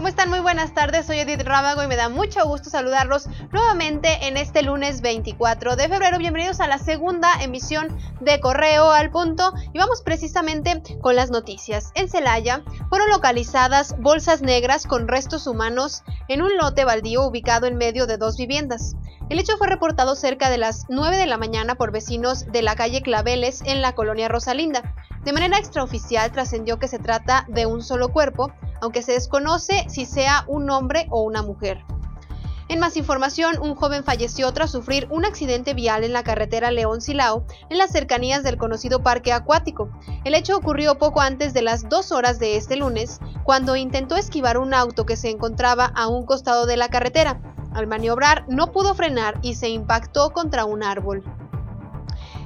¿Cómo están? Muy buenas tardes, soy Edith Rábago y me da mucho gusto saludarlos nuevamente en este lunes 24 de febrero. Bienvenidos a la segunda emisión de Correo al Punto y vamos precisamente con las noticias. En Celaya fueron localizadas bolsas negras con restos humanos en un lote baldío ubicado en medio de dos viviendas. El hecho fue reportado cerca de las 9 de la mañana por vecinos de la calle Claveles en la colonia Rosalinda. De manera extraoficial trascendió que se trata de un solo cuerpo, aunque se desconoce si sea un hombre o una mujer. En más información, un joven falleció tras sufrir un accidente vial en la carretera León-Silao, en las cercanías del conocido parque acuático. El hecho ocurrió poco antes de las dos horas de este lunes, cuando intentó esquivar un auto que se encontraba a un costado de la carretera. Al maniobrar, no pudo frenar y se impactó contra un árbol.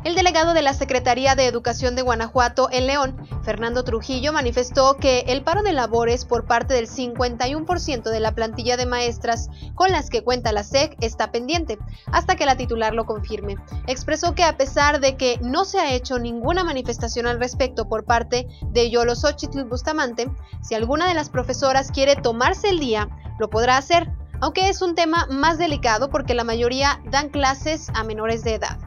El delegado de la Secretaría de Educación de Guanajuato en León, Fernando Trujillo, manifestó que el paro de labores por parte del 51% de la plantilla de maestras con las que cuenta la SEC está pendiente, hasta que la titular lo confirme. Expresó que a pesar de que no se ha hecho ninguna manifestación al respecto por parte de Yolo Xochitl Bustamante, si alguna de las profesoras quiere tomarse el día, lo podrá hacer, aunque es un tema más delicado porque la mayoría dan clases a menores de edad.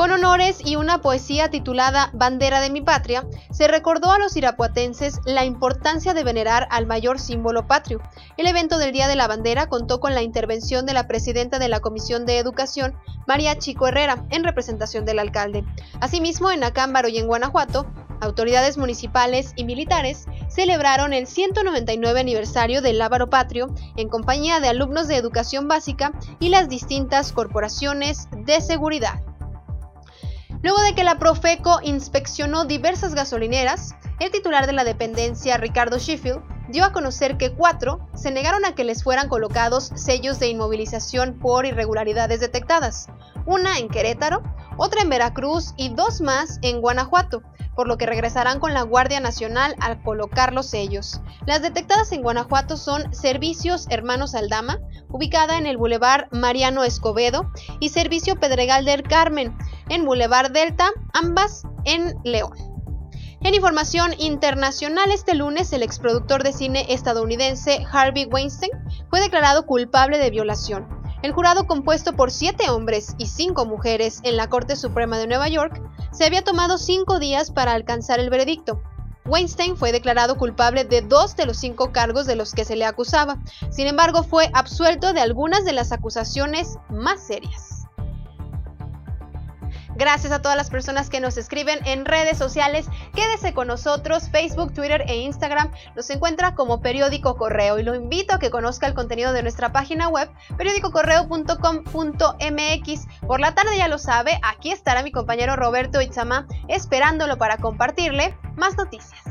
Con honores y una poesía titulada Bandera de mi patria, se recordó a los irapuatenses la importancia de venerar al mayor símbolo patrio. El evento del Día de la Bandera contó con la intervención de la presidenta de la Comisión de Educación, María Chico Herrera, en representación del alcalde. Asimismo, en Acámbaro y en Guanajuato, autoridades municipales y militares celebraron el 199 aniversario del Lábaro Patrio en compañía de alumnos de educación básica y las distintas corporaciones de seguridad. Luego de que la Profeco inspeccionó diversas gasolineras, el titular de la dependencia, Ricardo Sheffield, dio a conocer que cuatro se negaron a que les fueran colocados sellos de inmovilización por irregularidades detectadas, una en Querétaro, otra en Veracruz y dos más en Guanajuato, por lo que regresarán con la Guardia Nacional al colocar los sellos. Las detectadas en Guanajuato son Servicios Hermanos Aldama, ubicada en el Boulevard Mariano Escobedo, y Servicio Pedregal del Carmen, en Boulevard Delta, ambas en León. En información internacional, este lunes el exproductor de cine estadounidense Harvey Weinstein fue declarado culpable de violación. El jurado compuesto por siete hombres y cinco mujeres en la Corte Suprema de Nueva York se había tomado cinco días para alcanzar el veredicto. Weinstein fue declarado culpable de dos de los cinco cargos de los que se le acusaba. Sin embargo, fue absuelto de algunas de las acusaciones más serias. Gracias a todas las personas que nos escriben en redes sociales. Quédese con nosotros, Facebook, Twitter e Instagram. Nos encuentra como Periódico Correo y lo invito a que conozca el contenido de nuestra página web, periódicocorreo.com.mx. Por la tarde ya lo sabe, aquí estará mi compañero Roberto Itzama esperándolo para compartirle más noticias.